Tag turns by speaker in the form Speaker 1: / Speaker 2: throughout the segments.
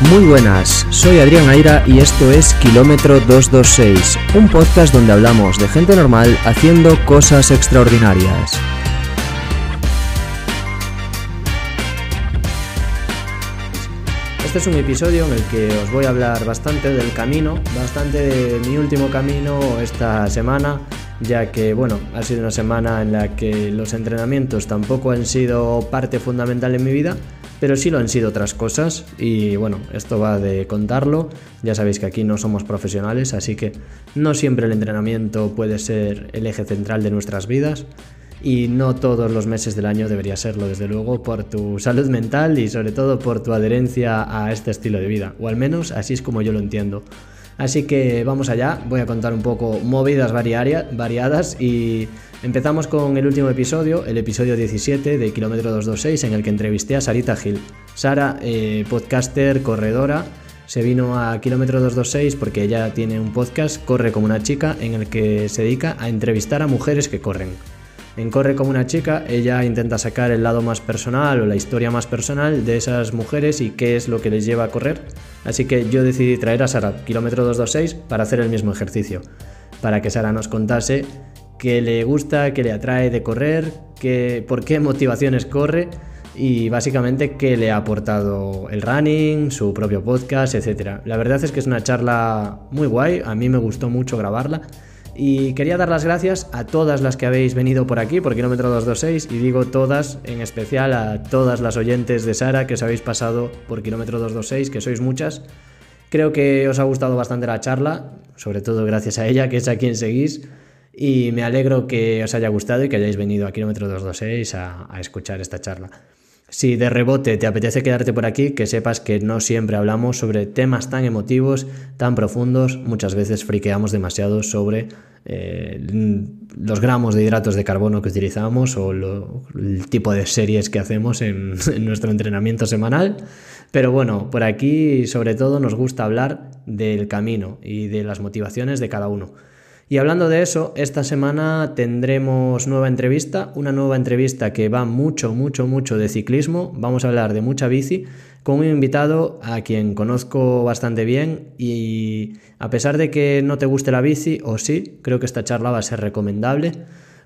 Speaker 1: Muy buenas, soy Adrián Aira y esto es Kilómetro 226, un podcast donde hablamos de gente normal haciendo cosas extraordinarias. Este es un episodio en el que os voy a hablar bastante del camino, bastante de mi último camino esta semana, ya que bueno, ha sido una semana en la que los entrenamientos tampoco han sido parte fundamental en mi vida, pero sí lo han sido otras cosas y bueno, esto va de contarlo. Ya sabéis que aquí no somos profesionales, así que no siempre el entrenamiento puede ser el eje central de nuestras vidas y no todos los meses del año debería serlo, desde luego, por tu salud mental y sobre todo por tu adherencia a este estilo de vida, o al menos así es como yo lo entiendo. Así que vamos allá, voy a contar un poco movidas variadas y empezamos con el último episodio, el episodio 17 de Kilómetro 226, en el que entrevisté a Sarita Gil. Sara, eh, podcaster, corredora, se vino a Kilómetro 226 porque ella tiene un podcast, Corre como una chica, en el que se dedica a entrevistar a mujeres que corren. En Corre como una chica, ella intenta sacar el lado más personal o la historia más personal de esas mujeres y qué es lo que les lleva a correr. Así que yo decidí traer a Sara, kilómetro 226, para hacer el mismo ejercicio. Para que Sara nos contase qué le gusta, qué le atrae de correr, qué, por qué motivaciones corre y básicamente qué le ha aportado el running, su propio podcast, etc. La verdad es que es una charla muy guay, a mí me gustó mucho grabarla y quería dar las gracias a todas las que habéis venido por aquí, por kilómetro 226, y digo todas, en especial a todas las oyentes de Sara que os habéis pasado por kilómetro 226, que sois muchas. Creo que os ha gustado bastante la charla, sobre todo gracias a ella, que es a quien seguís. Y me alegro que os haya gustado y que hayáis venido a kilómetro 226 a, a escuchar esta charla. Si de rebote te apetece quedarte por aquí, que sepas que no siempre hablamos sobre temas tan emotivos, tan profundos, muchas veces friqueamos demasiado sobre eh, los gramos de hidratos de carbono que utilizamos o el tipo de series que hacemos en, en nuestro entrenamiento semanal. Pero bueno, por aquí sobre todo nos gusta hablar del camino y de las motivaciones de cada uno. Y hablando de eso, esta semana tendremos nueva entrevista, una nueva entrevista que va mucho, mucho, mucho de ciclismo. Vamos a hablar de mucha bici con un invitado a quien conozco bastante bien y a pesar de que no te guste la bici, o sí, creo que esta charla va a ser recomendable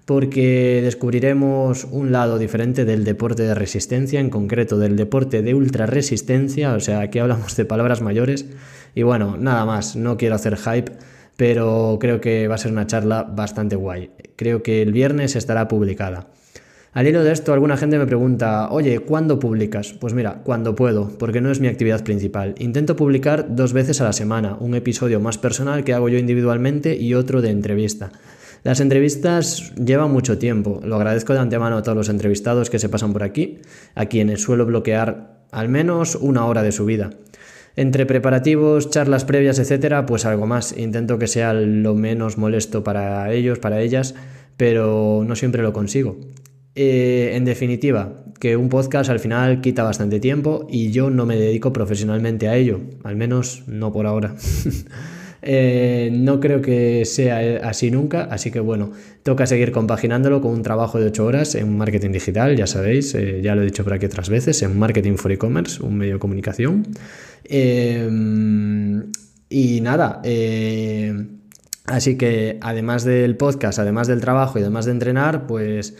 Speaker 1: porque descubriremos un lado diferente del deporte de resistencia, en concreto del deporte de ultra resistencia, o sea, aquí hablamos de palabras mayores. Y bueno, nada más, no quiero hacer hype pero creo que va a ser una charla bastante guay. Creo que el viernes estará publicada. Al hilo de esto, alguna gente me pregunta, oye, ¿cuándo publicas? Pues mira, cuando puedo, porque no es mi actividad principal. Intento publicar dos veces a la semana, un episodio más personal que hago yo individualmente y otro de entrevista. Las entrevistas llevan mucho tiempo, lo agradezco de antemano a todos los entrevistados que se pasan por aquí, a quienes suelo bloquear al menos una hora de su vida. Entre preparativos, charlas previas, etcétera, pues algo más. Intento que sea lo menos molesto para ellos, para ellas, pero no siempre lo consigo. Eh, en definitiva, que un podcast al final quita bastante tiempo y yo no me dedico profesionalmente a ello, al menos no por ahora. Eh, no creo que sea así nunca, así que bueno, toca seguir compaginándolo con un trabajo de 8 horas en marketing digital, ya sabéis, eh, ya lo he dicho por aquí otras veces, en marketing for e-commerce, un medio de comunicación. Y nada, eh, así que además del podcast, además del trabajo y además de entrenar, pues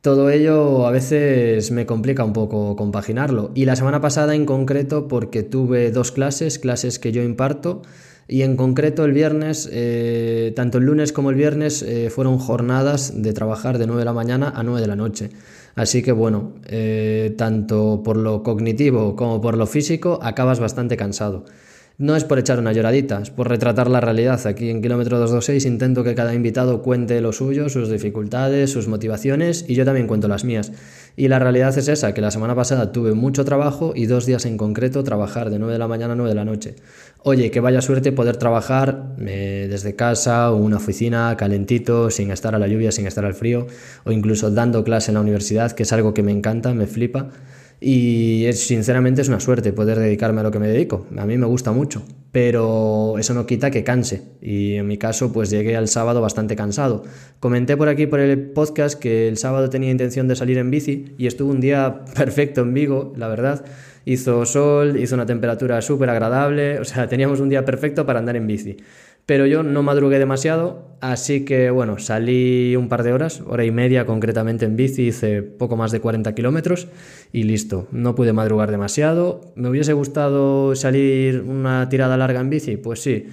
Speaker 1: todo ello a veces me complica un poco compaginarlo. Y la semana pasada en concreto porque tuve dos clases, clases que yo imparto, y en concreto el viernes, eh, tanto el lunes como el viernes eh, fueron jornadas de trabajar de 9 de la mañana a 9 de la noche. Así que bueno, eh, tanto por lo cognitivo como por lo físico acabas bastante cansado. No es por echar una lloradita, es por retratar la realidad. Aquí en Kilómetro 226 intento que cada invitado cuente lo suyo, sus dificultades, sus motivaciones y yo también cuento las mías. Y la realidad es esa, que la semana pasada tuve mucho trabajo y dos días en concreto trabajar de 9 de la mañana a 9 de la noche. Oye, que vaya suerte poder trabajar eh, desde casa o una oficina calentito, sin estar a la lluvia, sin estar al frío, o incluso dando clase en la universidad, que es algo que me encanta, me flipa. Y es, sinceramente es una suerte poder dedicarme a lo que me dedico. A mí me gusta mucho, pero eso no quita que canse. Y en mi caso, pues llegué al sábado bastante cansado. Comenté por aquí por el podcast que el sábado tenía intención de salir en bici y estuve un día perfecto en Vigo, la verdad. hizo sol, hizo una temperatura súper agradable, o sea, teníamos un día perfecto para andar en bici. Pero yo no madrugué demasiado, así que bueno, salí un par de horas, hora y media concretamente en bici, hice poco más de 40 kilómetros y listo. No pude madrugar demasiado. ¿Me hubiese gustado salir una tirada larga en bici? Pues sí.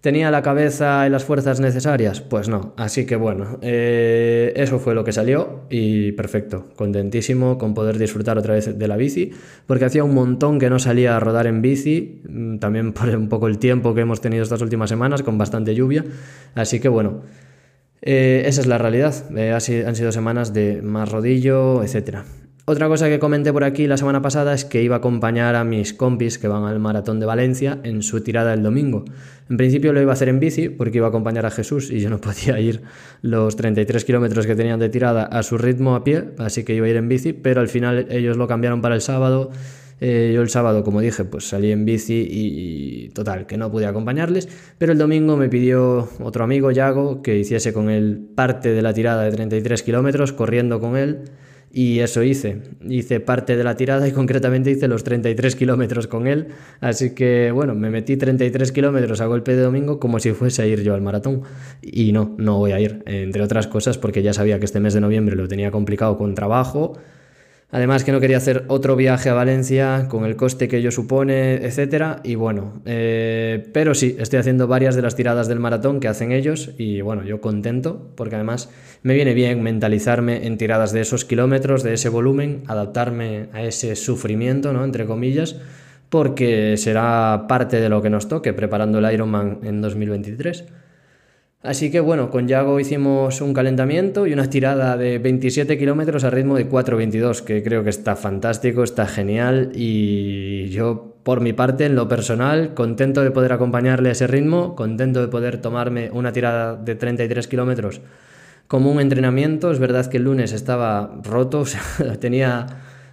Speaker 1: ¿Tenía la cabeza y las fuerzas necesarias? Pues no. Así que bueno, eh, eso fue lo que salió y perfecto. Contentísimo con poder disfrutar otra vez de la bici, porque hacía un montón que no salía a rodar en bici, mm, también por un poco el tiempo que hemos tenido estas últimas semanas, con bastante lluvia. Así que bueno, eh, esa es la realidad. Eh, han sido semanas de más rodillo, etcétera. Otra cosa que comenté por aquí la semana pasada es que iba a acompañar a mis compis que van al maratón de Valencia en su tirada el domingo. En principio lo iba a hacer en bici porque iba a acompañar a Jesús y yo no podía ir los 33 kilómetros que tenían de tirada a su ritmo a pie, así que iba a ir en bici, pero al final ellos lo cambiaron para el sábado. Eh, yo el sábado, como dije, pues salí en bici y, total, que no pude acompañarles, pero el domingo me pidió otro amigo, Yago, que hiciese con él parte de la tirada de 33 kilómetros, corriendo con él. Y eso hice. Hice parte de la tirada y concretamente hice los 33 kilómetros con él. Así que bueno, me metí 33 kilómetros a golpe de domingo como si fuese a ir yo al maratón. Y no, no voy a ir. Entre otras cosas porque ya sabía que este mes de noviembre lo tenía complicado con trabajo Además que no quería hacer otro viaje a Valencia con el coste que ello supone, etcétera. Y bueno, eh, pero sí, estoy haciendo varias de las tiradas del maratón que hacen ellos y bueno, yo contento porque además me viene bien mentalizarme en tiradas de esos kilómetros, de ese volumen, adaptarme a ese sufrimiento, ¿no? Entre comillas, porque será parte de lo que nos toque preparando el Ironman en 2023. Así que bueno, con Yago hicimos un calentamiento y una tirada de 27 kilómetros a ritmo de 4.22, que creo que está fantástico, está genial y yo por mi parte, en lo personal, contento de poder acompañarle a ese ritmo, contento de poder tomarme una tirada de 33 kilómetros como un entrenamiento. Es verdad que el lunes estaba roto, tenía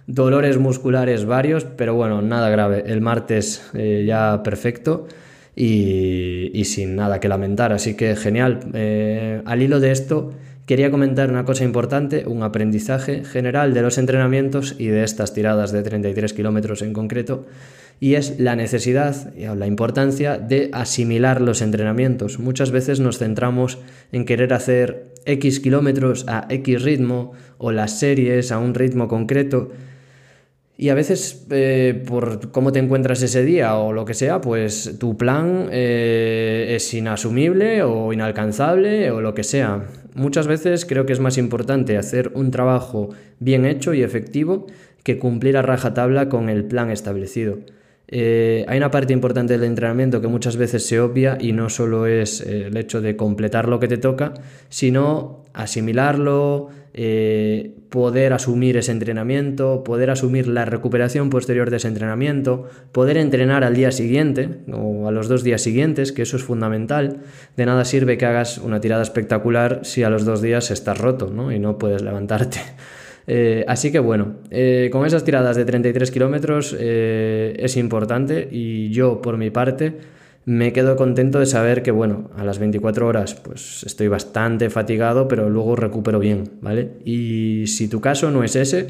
Speaker 1: dolores musculares varios, pero bueno, nada grave. El martes eh, ya perfecto y, sin nada que lamentar. Así que genial. Eh, al hilo de esto, quería comentar una cosa importante, un aprendizaje general de los entrenamientos y de estas tiradas de 33 kilómetros en concreto, y es la necesidad o la importancia de asimilar los entrenamientos. Muchas veces nos centramos en querer hacer X kilómetros a X ritmo o las series a un ritmo concreto, y a veces, eh, por cómo te encuentras ese día o lo que sea, pues tu plan eh, es inasumible o inalcanzable o lo que sea. Muchas veces creo que es más importante hacer un trabajo bien hecho y efectivo que cumplir a rajatabla con el plan establecido. Eh, hay una parte importante del entrenamiento que muchas veces se obvia y no solo es el hecho de completar lo que te toca, sino asimilarlo, eh, poder asumir ese entrenamiento, poder asumir la recuperación posterior de ese entrenamiento, poder entrenar al día siguiente o a los dos días siguientes, que eso es fundamental. De nada sirve que hagas una tirada espectacular si a los dos días estás roto y no puedes levantarte. Eh, así que bueno, eh, con esas tiradas de 33 kilómetros es importante y yo por mi parte me quedo contento de saber que, bueno, a las 24 horas pues estoy bastante fatigado, pero luego recupero bien, ¿vale? Y si tu caso no es ese,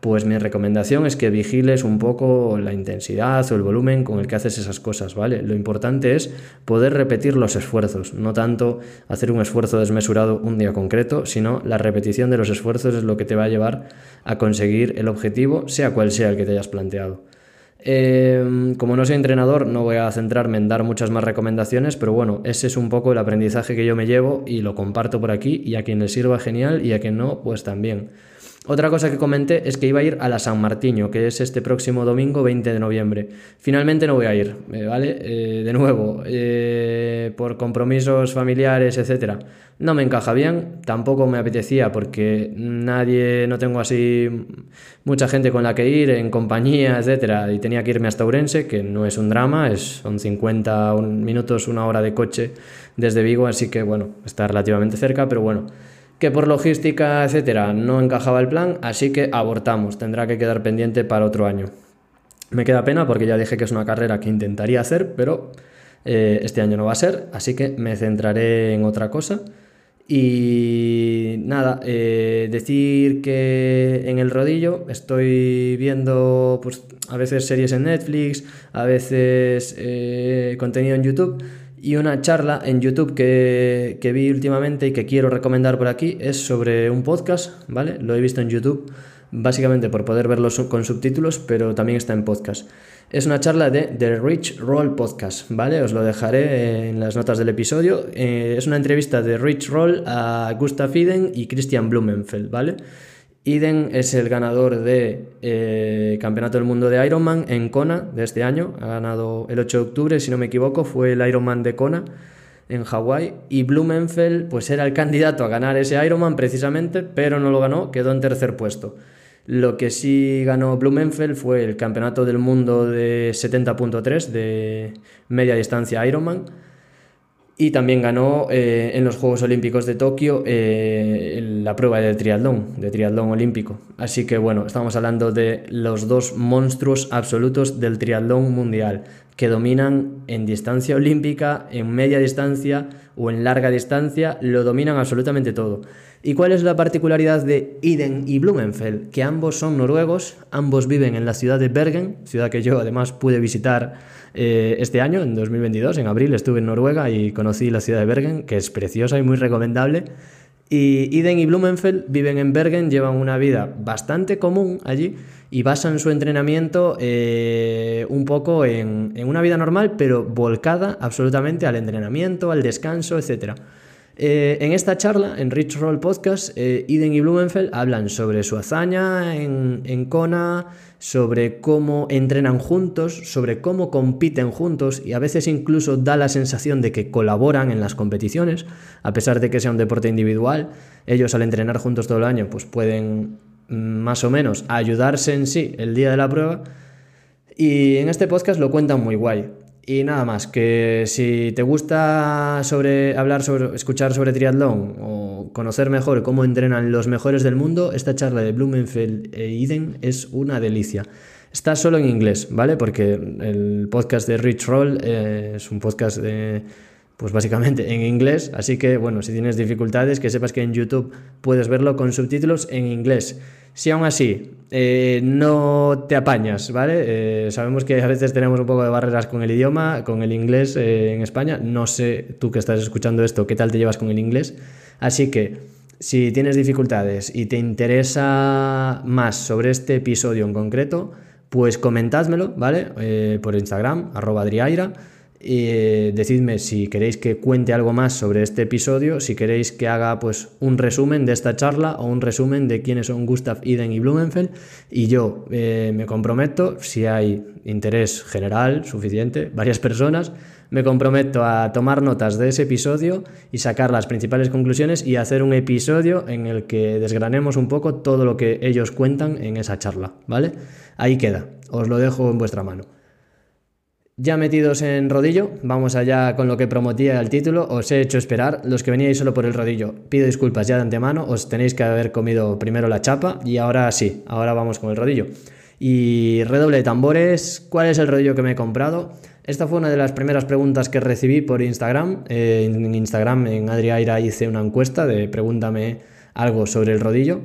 Speaker 1: pues mi recomendación es que vigiles un poco la intensidad o el volumen con el que haces esas cosas, ¿vale? Lo importante es poder repetir los esfuerzos, no tanto hacer un esfuerzo desmesurado un día concreto, sino la repetición de los esfuerzos es lo que te va a llevar a conseguir el objetivo, sea cual sea el que te hayas planteado. Em, como no soy entrenador, no voy a centrarme en dar muchas más recomendaciones, pero bueno, ese es un poco el aprendizaje que yo me llevo y lo comparto por aquí y a quien le sirva genial y a quien no, pues también. Otra cosa que comenté es que iba a ir a la San Martiño, que es este próximo domingo 20 de noviembre. Finalmente no voy a ir, eh, ¿vale? Eh, de nuevo, eh, por compromisos familiares, etcétera. No me encaja bien, tampoco me apetecía porque nadie, no tengo así mucha gente con la que ir en compañía, etcétera, y tenía que irme hasta Urense, que no es un drama, es, son 50 minutos, una hora de coche desde Vigo, así que bueno, está relativamente cerca, pero bueno que por logística, etcétera, no encajaba el plan, así que abortamos, tendrá que quedar pendiente para otro año. Me queda pena porque ya dije que es una carrera que intentaría hacer, pero eh, este año no va a ser, así que me centraré en otra cosa. Y nada, eh, decir que en el rodillo estoy viendo pues, a veces series en Netflix, a veces eh, contenido en YouTube. Y una charla en YouTube que, que, vi últimamente y que quiero recomendar por aquí es sobre un podcast, ¿vale? Lo he visto en YouTube, básicamente por poder verlo con subtítulos, pero también está en podcast. Es una charla de The Rich Roll Podcast, ¿vale? Os lo dejaré en las notas del episodio. Eh, es una entrevista de Rich Roll a Gustav Iden y Christian Blumenfeld, ¿vale? Iden es el ganador de eh, Campeonato del Mundo de Ironman en Kona de este año. Ha ganado el 8 de octubre, si no me equivoco, fue el Ironman de Kona en Hawái. Y Blumenfeld, pues era el candidato a ganar ese Ironman precisamente, pero no lo ganó, quedó en tercer puesto. Lo que sí ganó Blumenfeld fue el Campeonato del Mundo de 70.3 de media distancia Ironman y también ganó eh, en los Juegos Olímpicos de Tokio eh, la prueba de triatlón, de triatlón olímpico. Así que bueno, estamos hablando de los dos monstruos absolutos del triatlón mundial, que dominan en distancia olímpica, en media distancia o en larga distancia, lo dominan absolutamente todo. ¿Y cuál es la particularidad de Iden y Blumenfeld? Que ambos son noruegos, ambos viven en la ciudad de Bergen, ciudad que yo además pude visitar eh, este año, en 2022, en abril estuve en Noruega y conocí la ciudad de Bergen, que es preciosa y muy recomendable. Y Iden y Blumenfeld viven en Bergen, llevan una vida bastante común allí y basan su entrenamiento eh, un poco en, en una vida normal, pero volcada absolutamente al entrenamiento, al descanso, etcétera. Eh, en esta charla, en Rich Roll Podcast, eh, Iden y Blumenfeld hablan sobre su hazaña en, en, Kona, sobre cómo entrenan juntos, sobre cómo compiten juntos y a veces incluso da la sensación de que colaboran en las competiciones, a pesar de que sea un deporte individual. Ellos al entrenar juntos todo el año pues pueden mm, más o menos ayudarse en sí el día de la prueba. Y en este podcast lo cuentan muy guay. Y nada más, que si te gusta sobre hablar sobre escuchar sobre triatlón o conocer mejor cómo entrenan los mejores del mundo, esta charla de Blumenfeld e Iden es una delicia. Está solo en inglés, ¿vale? Porque el podcast de Rich Roll eh, es un podcast de pues básicamente en inglés, así que bueno, si tienes dificultades, que sepas que en YouTube puedes verlo con subtítulos en inglés. Si aún así eh, no te apañas, ¿vale? Eh, sabemos que a veces tenemos un poco de barreras con el idioma, con el inglés en España. No sé tú que estás escuchando esto, qué tal te llevas con el inglés. Así que si tienes dificultades y te interesa más sobre este episodio en concreto, pues comentádmelo, ¿vale? por Instagram, arroba adriaira eh, decidme si queréis que cuente algo más sobre este episodio, si queréis que haga pues un resumen de esta charla o un resumen de quiénes son Gustav Iden y Blumenfeld y yo eh, me comprometo, si hay interés general suficiente, varias personas, me comprometo a tomar notas de ese episodio y sacar las principales conclusiones y hacer un episodio en el que desgranemos un poco todo lo que ellos cuentan en esa charla, ¿vale? Ahí queda, os lo dejo en vuestra mano. Ya metidos en rodillo, vamos allá con lo que prometía el título. Os he hecho esperar, los que veníais solo por el rodillo, pido disculpas ya de antemano, os tenéis que haber comido primero la chapa y ahora sí, ahora vamos con el rodillo. Y redoble de tambores, ¿cuál es el rodillo que me he comprado? Esta fue una de las primeras preguntas que recibí por Instagram. Eh, en Instagram, en Adriaira, hice una encuesta de pregúntame algo sobre el rodillo.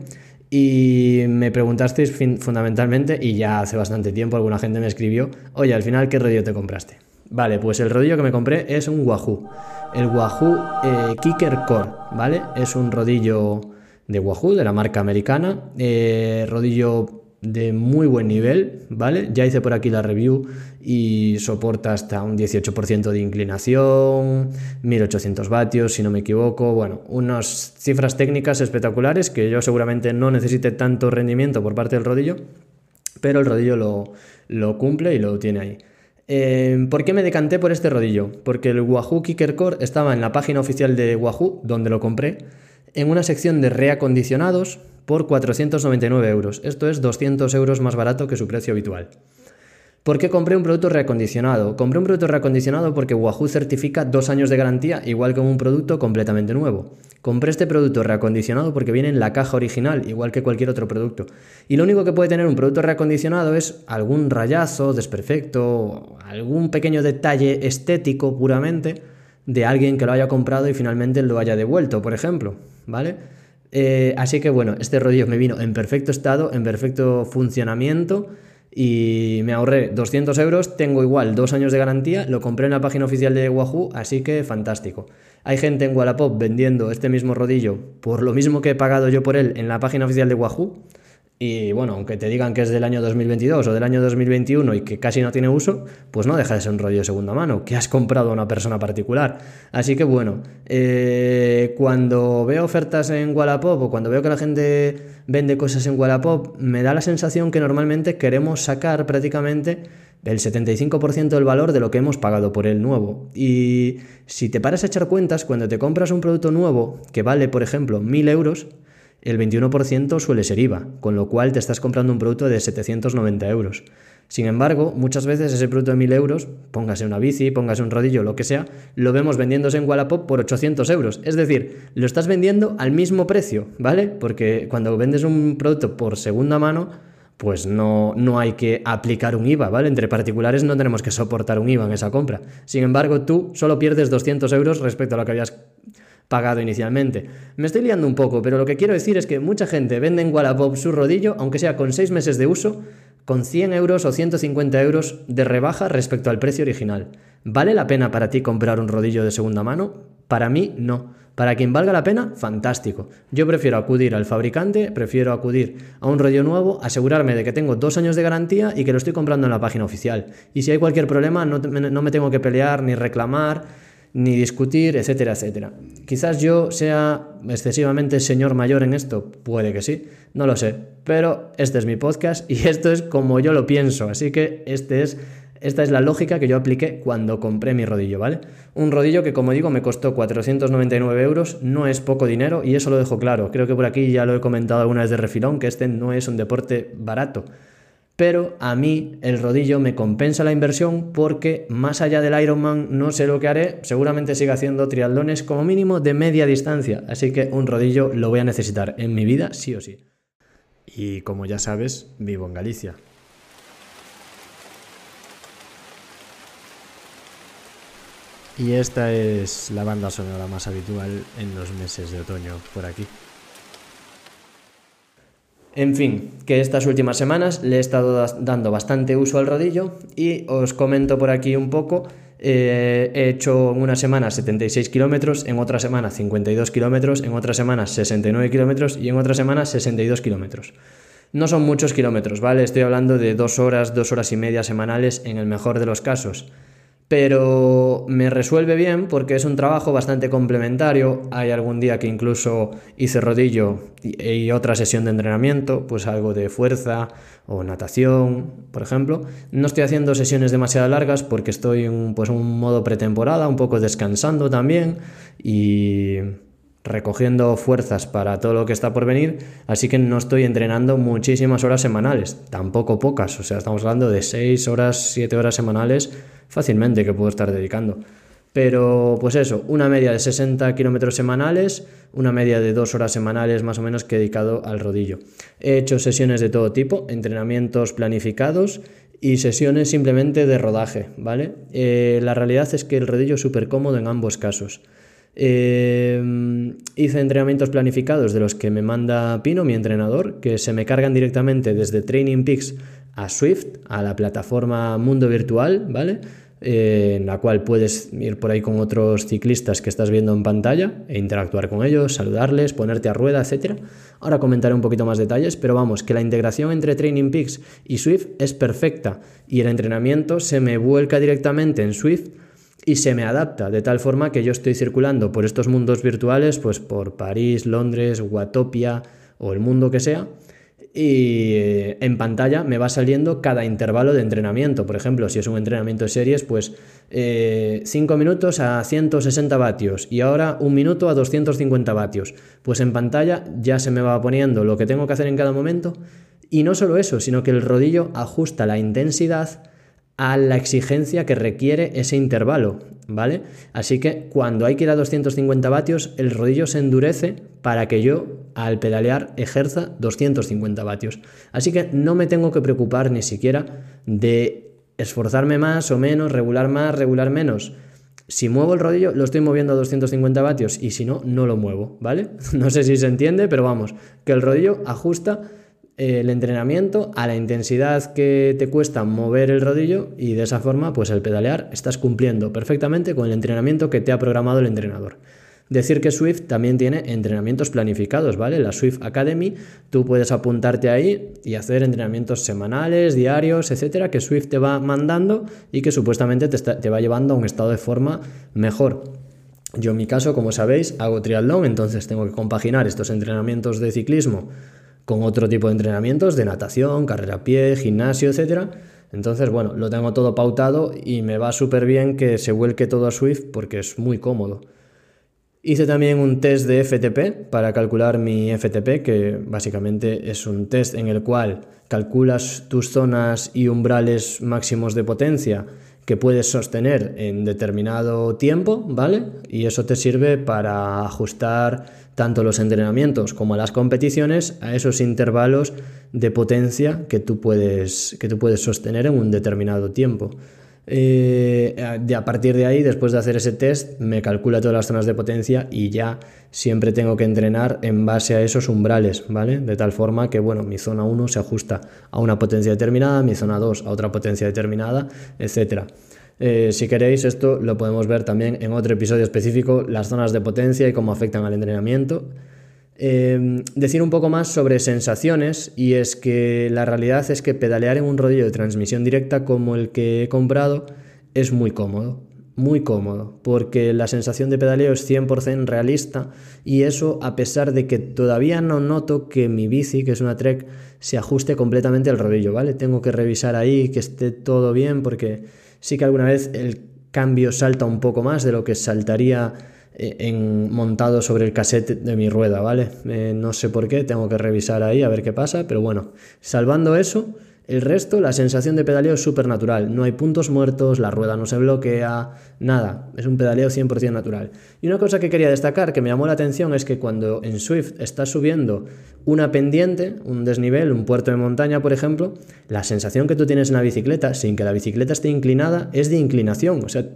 Speaker 1: Y me preguntasteis fundamentalmente, y ya hace bastante tiempo alguna gente me escribió, oye, al final, ¿qué rodillo te compraste? Vale, pues el rodillo que me compré es un Wahoo. El Wahoo eh, Kicker Core, ¿vale? Es un rodillo de Wahoo, de la marca americana. Eh, rodillo de muy buen nivel, ¿vale? Ya hice por aquí la review y soporta hasta un 18% de inclinación, 1800 vatios si no me equivoco, bueno, unas cifras técnicas espectaculares que yo seguramente no necesite tanto rendimiento por parte del rodillo, pero el rodillo lo, lo cumple y lo tiene ahí. Eh, ¿Por qué me decanté por este rodillo? Porque el Wahoo Kicker Core estaba en la página oficial de Wahoo, donde lo compré, en una sección de reacondicionados por 499 euros. Esto es 200 euros más barato que su precio habitual. ¿Por qué compré un producto reacondicionado? Compré un producto reacondicionado porque Wahoo certifica dos años de garantía, igual que un producto completamente nuevo. Compré este producto reacondicionado porque viene en la caja original, igual que cualquier otro producto. Y lo único que puede tener un producto reacondicionado es algún rayazo, desperfecto, algún pequeño detalle estético puramente, de alguien que lo haya comprado y finalmente lo haya devuelto, por ejemplo, ¿vale? Eh, así que bueno, este rodillo me vino en perfecto estado, en perfecto funcionamiento y me ahorré 200 euros, tengo igual dos años de garantía, lo compré en la página oficial de Wahoo, así que fantástico. Hay gente en Wallapop vendiendo este mismo rodillo por lo mismo que he pagado yo por él en la página oficial de Wahoo. Y bueno, aunque te digan que es del año 2022 o del año 2021 y que casi no tiene uso, pues no deja de ser un rollo de segunda mano que has comprado a una persona particular. Así que bueno, eh, cuando veo ofertas en Wallapop o cuando veo que la gente vende cosas en Wallapop, me da la sensación que normalmente queremos sacar prácticamente el 75% del valor de lo que hemos pagado por el nuevo. Y si te paras a echar cuentas, cuando te compras un producto nuevo que vale, por ejemplo, 1000 euros, el 21% suele ser IVA, con lo cual te estás comprando un producto de 790 euros. Sin embargo, muchas veces ese producto de 1000 euros, póngase una bici, póngase un rodillo, lo que sea, lo vemos vendiéndose en Wallapop por 800 euros. Es decir, lo estás vendiendo al mismo precio, ¿vale? Porque cuando vendes un producto por segunda mano, pues no, no hay que aplicar un IVA, ¿vale? Entre particulares no tenemos que soportar un IVA en esa compra. Sin embargo, tú solo pierdes 200 euros respecto a lo que habías pagado inicialmente. Me estoy liando un poco, pero lo que quiero decir es que mucha gente vende en Wallapop su rodillo, aunque sea con 6 meses de uso, con 100 euros o 150 euros de rebaja respecto al precio original. ¿Vale la pena para ti comprar un rodillo de segunda mano? Para mí no. Para quien valga la pena, fantástico. Yo prefiero acudir al fabricante, prefiero acudir a un rollo nuevo, asegurarme de que tengo dos años de garantía y que lo estoy comprando en la página oficial. Y si hay cualquier problema, no, no me tengo que pelear ni reclamar ni discutir, etcétera, etcétera. Quizás yo sea excesivamente señor mayor en esto, puede que sí, no lo sé, pero este es mi podcast y esto es como yo lo pienso, así que este es esta es la lógica que yo apliqué cuando compré mi rodillo, ¿vale? Un rodillo que, como digo, me costó 499 euros, no es poco dinero y eso lo dejo claro. Creo que por aquí ya lo he comentado alguna vez de refilón, que este no es un deporte barato. Pero a mí el rodillo me compensa la inversión porque más allá del Ironman no sé lo que haré, seguramente siga haciendo triatlones como mínimo de media distancia, así que un rodillo lo voy a necesitar en mi vida sí o sí. Y como ya sabes, vivo en Galicia. Y esta es la banda sonora más habitual en los meses de otoño por aquí. En fin, que estas últimas semanas le he estado dando bastante uso al rodillo y os comento por aquí un poco. Eh, he hecho en una semana 76 kilómetros, en otra semana 52 kilómetros, en otra semana 69 kilómetros y en otra semana 62 kilómetros. No son muchos kilómetros, ¿vale? Estoy hablando de dos horas, dos horas y media semanales en el mejor de los casos pero me resuelve bien porque es un trabajo bastante complementario. Hay algún día que incluso hice rodillo y, otra sesión de entrenamiento, pues algo de fuerza o natación, por ejemplo. No estoy haciendo sesiones demasiado largas porque estoy en pues, un modo pretemporada, un poco descansando también y recogiendo fuerzas para todo lo que está por venir, así que no estoy entrenando muchísimas horas semanales, tampoco pocas, o sea, estamos hablando de 6 horas, 7 horas semanales fácilmente que puedo estar dedicando. Pero pues eso, una media de 60 kilómetros semanales, una media de 2 horas semanales más o menos que he dedicado al rodillo. He hecho sesiones de todo tipo, entrenamientos planificados y sesiones simplemente de rodaje, ¿vale? Eh, la realidad es que el rodillo es súper cómodo en ambos casos. Em, hice entrenamientos planificados de los que me manda Pino, mi entrenador, que se me cargan directamente desde Training Peaks a Swift, a la plataforma Mundo Virtual, ¿vale? Eh, en la cual puedes ir por ahí con otros ciclistas que estás viendo en pantalla e interactuar con ellos, saludarles, ponerte a rueda, etc. Ahora comentaré un poquito más detalles, pero vamos, que la integración entre Training Peaks y Swift es perfecta y el entrenamiento se me vuelca directamente en Swift y se me adapta de tal forma que yo estoy circulando por estos mundos virtuales, pues por París, Londres, Watopia o el mundo que sea, y eh, en pantalla me va saliendo cada intervalo de entrenamiento. Por ejemplo, si es un entrenamiento de series, pues 5 eh, minutos a 160 vatios y ahora un minuto a 250 vatios. Pues en pantalla ya se me va poniendo lo que tengo que hacer en cada momento. Y no solo eso, sino que el rodillo ajusta la intensidad a la exigencia que requiere ese intervalo, ¿vale? Así que cuando hay que ir a 250 vatios, el rodillo se endurece para que yo al pedalear ejerza 250 vatios. Así que no me tengo que preocupar ni siquiera de esforzarme más o menos, regular más, regular menos. si muevo el rodillo, lo estoy moviendo a 250 vatios y si no, no lo muevo, ¿vale? No sé si se entiende, pero vamos, que el rodillo ajusta el entrenamiento a la intensidad que te cuesta mover el rodillo y de esa forma, pues el pedalear estás cumpliendo perfectamente con el entrenamiento que te ha programado el entrenador. Decir que Swift también tiene entrenamientos planificados, ¿vale? La Swift Academy, tú puedes apuntarte ahí y hacer entrenamientos semanales, diarios, etcétera, que Swift te va mandando y que supuestamente te, te va llevando a un estado de forma mejor. Yo en mi caso, como sabéis, hago triatlón, entonces tengo que compaginar estos entrenamientos de ciclismo con otro tipo de entrenamientos de natación, carrera a pie, gimnasio, etcétera. Entonces, bueno, lo tengo todo pautado y me va súper bien que se vuelque todo a Swift porque es muy cómodo. Hice también un test de FTP para calcular mi FTP, que básicamente es un test en el cual calculas tus zonas y umbrales máximos de potencia que puedes sostener en determinado tiempo, ¿vale? Y eso te sirve para ajustar tanto los entrenamientos como las competiciones a esos intervalos de potencia que tú puedes, que tú puedes sostener en un determinado tiempo. Eh, a partir de ahí, después de hacer ese test, me calcula todas las zonas de potencia y ya siempre tengo que entrenar en base a esos umbrales, ¿vale? De tal forma que, bueno, mi zona 1 se ajusta a una potencia determinada, mi zona 2 a otra potencia determinada, etc. Eh, si queréis, esto lo podemos ver también en otro episodio específico, las zonas de potencia y cómo afectan al entrenamiento. Em, decir un poco más sobre sensaciones y es que la realidad es que pedalear en un rodillo de transmisión directa como el que he comprado es muy cómodo, muy cómodo, porque la sensación de pedaleo es 100% realista y eso a pesar de que todavía no noto que mi bici, que es una Trek, se ajuste completamente al rodillo, ¿vale? Tengo que revisar ahí que esté todo bien porque sí que alguna vez el cambio salta un poco más de lo que saltaría en, montado sobre el cassette de mi rueda, ¿vale? Eh, no sé por qué, tengo que revisar ahí a ver qué pasa, pero bueno, salvando eso, el resto, la sensación de pedaleo es súper natural, no hay puntos muertos, la rueda no se bloquea, nada, es un pedaleo 100% natural. Y una cosa que quería destacar, que me llamó la atención, es que cuando en Swift estás subiendo una pendiente, un desnivel, un puerto de montaña, por ejemplo, la sensación que tú tienes en la bicicleta, sin que la bicicleta esté inclinada, es de inclinación, o sea,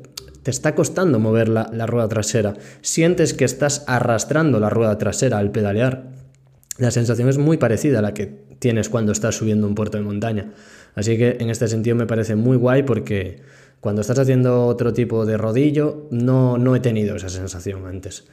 Speaker 1: está costando mover la, rueda trasera. Sientes que estás arrastrando la rueda trasera al pedalear. La sensación es muy parecida a la que tienes cuando estás subiendo un puerto de montaña. Así que en este sentido me parece muy guay porque cuando estás haciendo otro tipo de rodillo no, no he tenido esa sensación antes.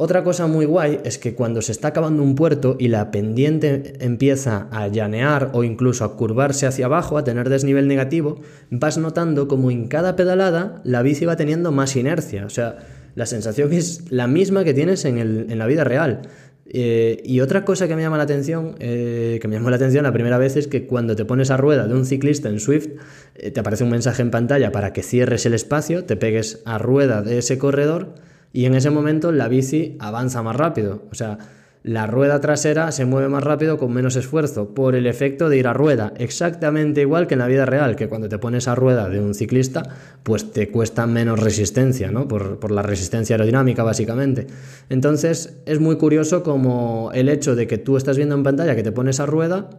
Speaker 1: Otra cosa muy guay es que cuando se está acabando un puerto y la pendiente empieza a llanear o incluso a curvarse hacia abajo, a tener desnivel negativo, vas notando como en cada pedalada la bici va teniendo más inercia. O sea, la sensación es la misma que tienes en, la vida real. Eh, y otra cosa que me llama la atención, eh, que me llamó la atención la primera vez es que cuando te pones a rueda de un ciclista en Swift, eh, te aparece un mensaje en pantalla para que cierres el espacio, te pegues a rueda de ese corredor y en ese momento la bici avanza más rápido. O sea, la rueda trasera se mueve más rápido con menos esfuerzo por el efecto de ir a rueda, exactamente igual que en la vida real, que cuando te pones a rueda de un ciclista, pues te cuesta menos resistencia, ¿no? Por, por la resistencia aerodinámica, básicamente. Entonces, es muy curioso como el hecho de que tú estás viendo en pantalla que te pones a rueda,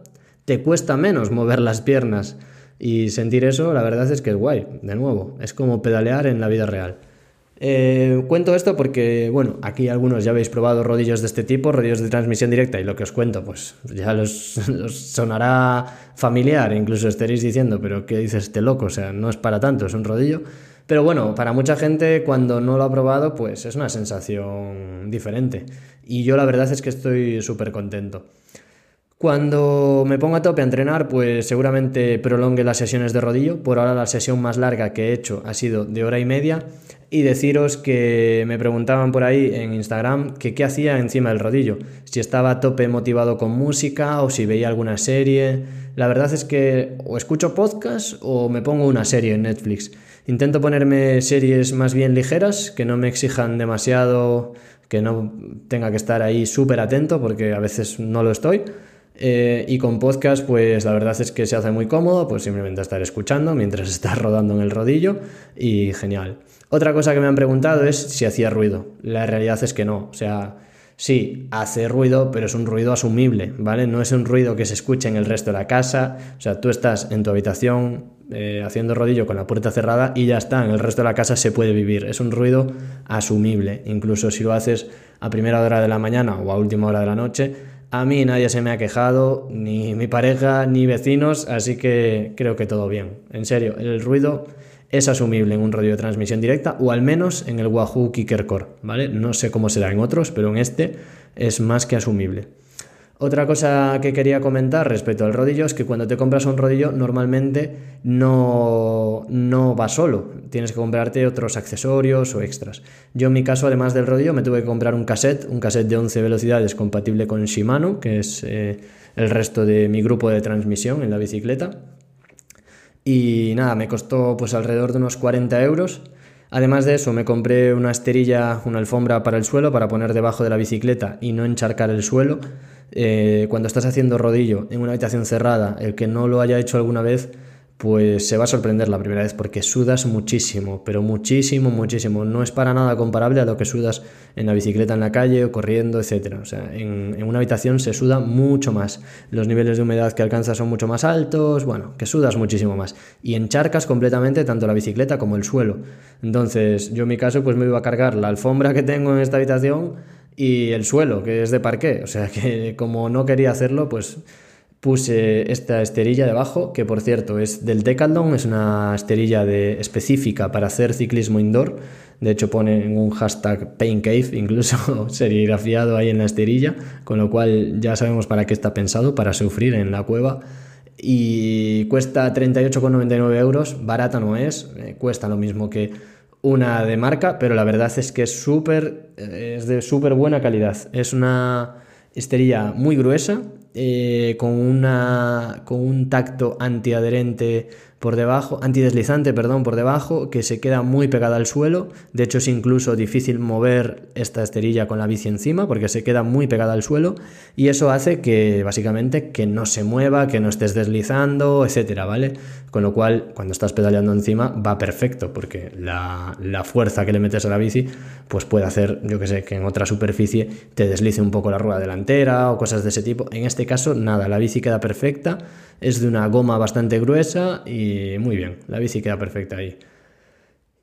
Speaker 1: te cuesta menos mover las piernas. Y sentir eso, la verdad es que es guay, de nuevo, es como pedalear en la vida real. Eh, cuento esto porque, bueno, aquí algunos ya habéis probado rodillos de este tipo, rodillos de transmisión directa, y lo que os cuento, pues ya los, sonará familiar, incluso estaréis diciendo, pero ¿qué dices este loco? O sea, no es para tanto, es un rodillo. Pero bueno, para mucha gente cuando no lo ha probado, pues es una sensación diferente. Y yo la verdad es que estoy súper contento. Cuando me ponga a tope a entrenar, pues seguramente prolongue las sesiones de rodillo. Por ahora la sesión más larga que he hecho ha sido de hora y media. Y deciros que me preguntaban por ahí en Instagram que qué hacía encima del rodillo. Si estaba a tope motivado con música o si veía alguna serie. La verdad es que o escucho podcast o me pongo una serie en Netflix. Intento ponerme series más bien ligeras, que no me exijan demasiado, que no tenga que estar ahí súper atento porque a veces no lo estoy. Eh, y con podcast, pues la verdad es que se hace muy cómodo, pues simplemente estar escuchando mientras estás rodando en el rodillo y genial. Otra cosa que me han preguntado es si hacía ruido. La realidad es que no. O sea, Sí, hace ruido, pero es un ruido asumible, ¿vale? No es un ruido que se escuche en el resto de la casa. O sea, tú estás en tu habitación eh, haciendo rodillo con la puerta cerrada y ya está, en el resto de la casa se puede vivir. Es un ruido asumible, incluso si lo haces a primera hora de la mañana o a última hora de la noche. A mí nadie se me ha quejado, ni mi pareja, ni vecinos, así que creo que todo bien. En serio, el ruido es asumible en un radio de transmisión directa o al menos en el Wahoo Kicker Core, ¿vale? No sé cómo será en otros, pero en este es más que asumible. Otra cosa que quería comentar respecto al rodillo es que cuando te compras un rodillo normalmente no, no va solo, tienes que comprarte otros accesorios o extras. Yo en mi caso, además del rodillo, me tuve que comprar un cassette, un cassette de 11 velocidades compatible con Shimano, que es eh, el resto de mi grupo de transmisión en la bicicleta. Y nada, me costó pues alrededor de unos 40 euros. Además de eso, me compré una esterilla, una alfombra para el suelo para poner debajo de la bicicleta y no encharcar el suelo. Eh, cuando estás haciendo rodillo en una habitación cerrada, el que no lo haya hecho alguna vez, pues se va a sorprender la primera vez porque sudas muchísimo, pero muchísimo, muchísimo. No es para nada comparable a lo que sudas en la bicicleta en la calle o corriendo, etc. O sea, en, en, una habitación se suda mucho más. Los niveles de humedad que alcanzas son mucho más altos, bueno, que sudas muchísimo más. Y encharcas completamente tanto la bicicleta como el suelo. Entonces, yo en mi caso, pues me iba a cargar la alfombra que tengo en esta habitación y el suelo, que es de parqué. O sea, que como no quería hacerlo, pues puse esta esterilla debajo, que por cierto es del Decathlon, es una esterilla específica para hacer ciclismo indoor. De hecho pone en un hashtag PainCave, incluso serigrafiado ahí en la esterilla, con lo cual ya sabemos para qué está pensado, para sufrir en la cueva. Y cuesta 38,99 euros, barata no es, eh, cuesta lo mismo que una de marca, pero la verdad es que es súper, eh, es de súper buena calidad. Es una esterilla muy gruesa, eh, con, una, con un tacto antiadherente por debajo, antideslizante, perdón, por debajo, que se queda muy pegada al suelo. De hecho, es incluso difícil mover esta esterilla con la bici encima porque se queda muy pegada al suelo y eso hace que básicamente que no se mueva, que no estés deslizando, etcétera, ¿vale? Con lo cual, cuando estás pedaleando encima va perfecto porque la, la fuerza que le metes a la bici pues puede hacer, yo que sé, que en otra superficie te deslice un poco la rueda delantera o cosas de ese tipo. En este caso, nada, la bici queda perfecta es de una goma bastante gruesa y muy bien, la bici queda perfecta ahí.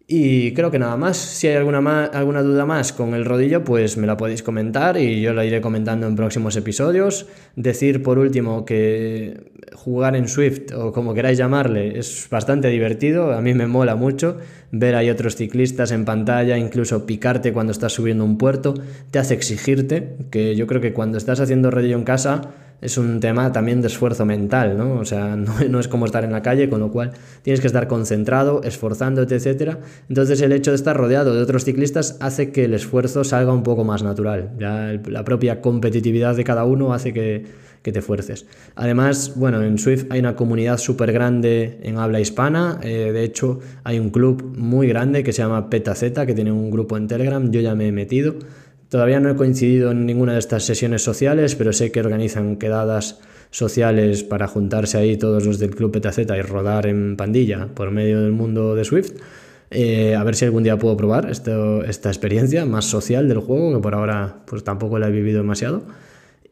Speaker 1: Y creo que nada más, si hay alguna, alguna duda más con el rodillo, pues me la podéis comentar y yo la iré comentando en próximos episodios. Decir por último que jugar en Swift o como queráis llamarle es bastante divertido, a mí me mola mucho ver ahí otros ciclistas en pantalla, incluso picarte cuando estás subiendo un puerto, te hace exigirte, que yo creo que cuando estás haciendo rodillo en casa es un tema también de esfuerzo mental, ¿no? O sea, no, es como estar en la calle, con lo cual tienes que estar concentrado, esforzándote, etc. Entonces el hecho de estar rodeado de otros ciclistas hace que el esfuerzo salga un poco más natural. Ya la propia competitividad de cada uno hace que, te fuerces. Además, bueno, en Swift hay una comunidad súper grande en habla hispana. Eh, de hecho, hay un club muy grande que se llama PetaZ, que tiene un grupo en Telegram. Yo ya me he metido. Todavía no he coincidido en ninguna de estas sesiones sociales, pero sé que organizan quedadas sociales para juntarse ahí todos los del Club PTZ y rodar en pandilla por medio del mundo de Swift. Eh, a ver si algún día puedo probar esta experiencia más social del juego, que por ahora pues tampoco la he vivido demasiado.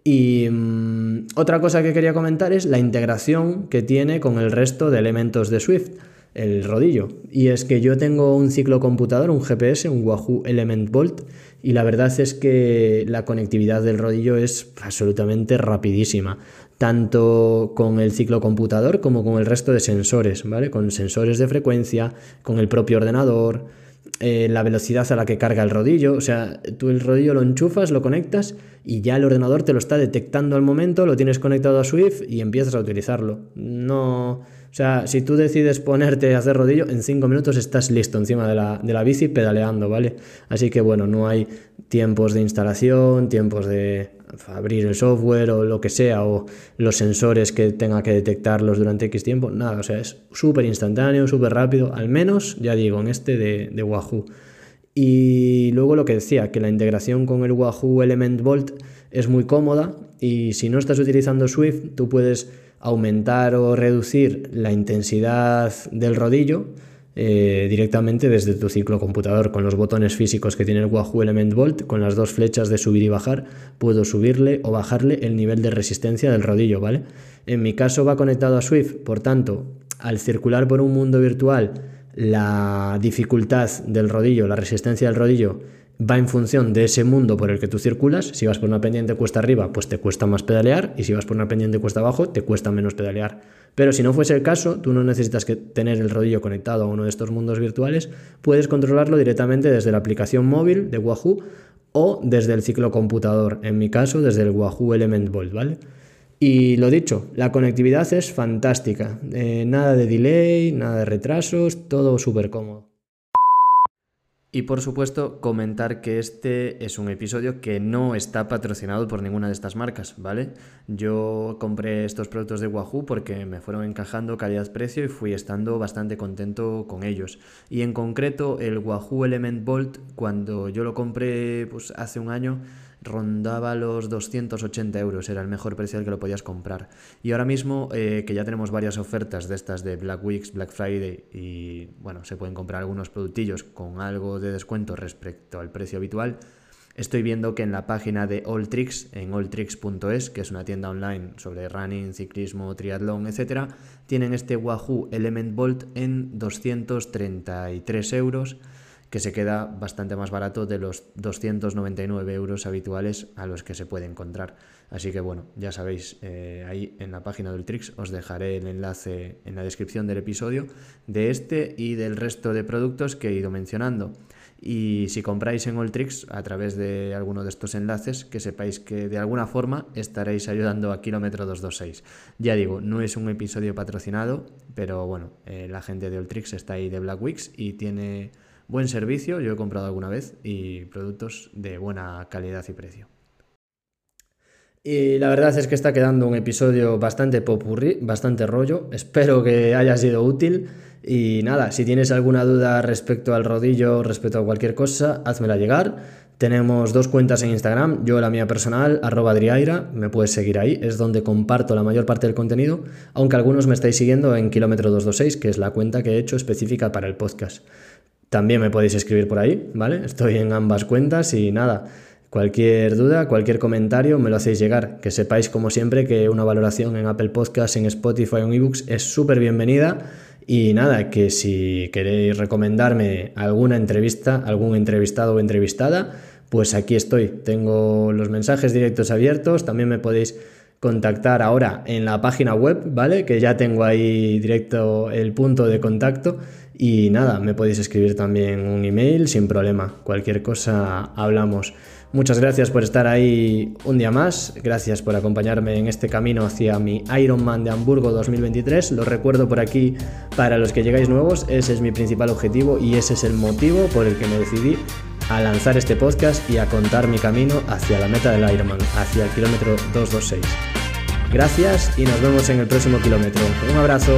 Speaker 1: Y mm, otra cosa que quería comentar es la integración que tiene con el resto de elementos de Swift el rodillo. Y es que yo tengo un ciclo computador, un GPS, un Wahoo Element Bolt, y la verdad es que la conectividad del rodillo es absolutamente rapidísima, tanto con el ciclo computador como con el resto de sensores, ¿vale? Con sensores de frecuencia, con el propio ordenador, eh, la velocidad a la que carga el rodillo, o sea, tú el rodillo lo enchufas, lo conectas y ya el ordenador te lo está detectando al momento, lo tienes conectado a Swift y empiezas a utilizarlo. No o sea, si tú decides ponerte a hacer rodillo, en 5 minutos estás listo encima de la, de la bici pedaleando, ¿vale? Así que bueno, no hay tiempos de instalación, tiempos de abrir el software o lo que sea, o los sensores que tenga que detectarlos durante X tiempo, nada, o sea, es súper instantáneo, súper rápido, al menos, ya digo, en este de, de Wahoo. Y luego lo que decía, que la integración con el Wahoo Element Bolt es muy cómoda y si no estás utilizando Swift, tú puedes aumentar o reducir la intensidad del rodillo eh, directamente desde tu ciclo computador con los botones físicos que tiene el Wahoo Element Bolt, con las dos flechas de subir y bajar, puedo subirle o bajarle el nivel de resistencia del rodillo, ¿vale? En mi caso va conectado a Swift, por tanto, al circular por un mundo virtual, la dificultad del rodillo, la resistencia del rodillo va en función de ese mundo por el que tú circulas. Si vas por una pendiente cuesta arriba, pues te cuesta más pedalear, y si vas por una pendiente cuesta abajo, te cuesta menos pedalear. Pero si no fuese el caso, tú no necesitas que tener el rodillo conectado a uno de estos mundos virtuales, puedes controlarlo directamente desde la aplicación móvil de Wahoo o desde el ciclo computador, en mi caso desde el Wahoo Element Bolt, ¿vale? Y lo dicho, la conectividad es fantástica, eh, nada de delay, nada de retrasos, todo súper cómodo. Y por supuesto, comentar que este es un episodio que no está patrocinado por ninguna de estas marcas, ¿vale? Yo compré estos productos de Wahoo porque me fueron encajando calidad-precio y fui estando bastante contento con ellos. Y en concreto, el Wahoo Element Bolt, cuando yo lo compré pues, hace un año, rondaba los 280 euros, era el mejor precio al que lo podías comprar. Y ahora mismo, eh, que ya tenemos varias ofertas de estas de Black Weeks, Black Friday, y bueno, se pueden comprar algunos productillos con algo de descuento respecto al precio habitual, estoy viendo que en la página de Alltricks, en alltricks.es, que es una tienda online sobre running, ciclismo, triatlón, etc., tienen este Wahoo Element Bolt en 233 euros que se queda bastante más barato de los 299 euros habituales a los que se puede encontrar. Así que bueno, ya sabéis, eh, ahí en la página del Trix os dejaré el enlace en la descripción del episodio de este y del resto de productos que he ido mencionando. Y si compráis en Alltrix a través de alguno de estos enlaces, que sepáis que de alguna forma estaréis ayudando a Kilómetro 226. Ya digo, no es un episodio patrocinado, pero bueno, eh, la gente de Alltrix está ahí de Black Weeks y tiene buen servicio, yo he comprado alguna vez, y productos de buena calidad y precio. Y la verdad es que está quedando un episodio bastante popurrí, bastante rollo. Espero que haya sido útil. Y nada, si tienes alguna duda respecto al rodillo, respecto a cualquier cosa, házmela llegar. Tenemos dos cuentas en Instagram, yo la mía personal, arroba Adriaira, me puedes seguir ahí, es donde comparto la mayor parte del contenido, aunque algunos me estáis siguiendo en kilómetro 226, que es la cuenta que he hecho específica para el podcast. También me podéis escribir por ahí, ¿vale? Estoy en ambas cuentas y nada, cualquier duda, cualquier comentario me lo hacéis llegar. Que sepáis, como siempre, que una valoración en Apple Podcasts, en Spotify o en eBooks es súper bienvenida. Y nada, que si queréis recomendarme alguna entrevista, algún entrevistado o entrevistada, pues aquí estoy. Tengo los mensajes directos abiertos, también me podéis contactar ahora en la página web, ¿vale? Que ya tengo ahí directo el punto de contacto y nada, me podéis escribir también un email sin problema. Cualquier cosa hablamos. Muchas gracias por estar ahí un día más. Gracias por acompañarme en este camino hacia mi Ironman de Hamburgo 2023. Lo recuerdo por aquí para los que llegáis nuevos. Ese es mi principal objetivo y ese es el motivo por el que me decidí a lanzar este podcast y a contar mi camino hacia la meta del Ironman, hacia el kilómetro 226. Gracias y nos vemos en el próximo kilómetro. Un abrazo.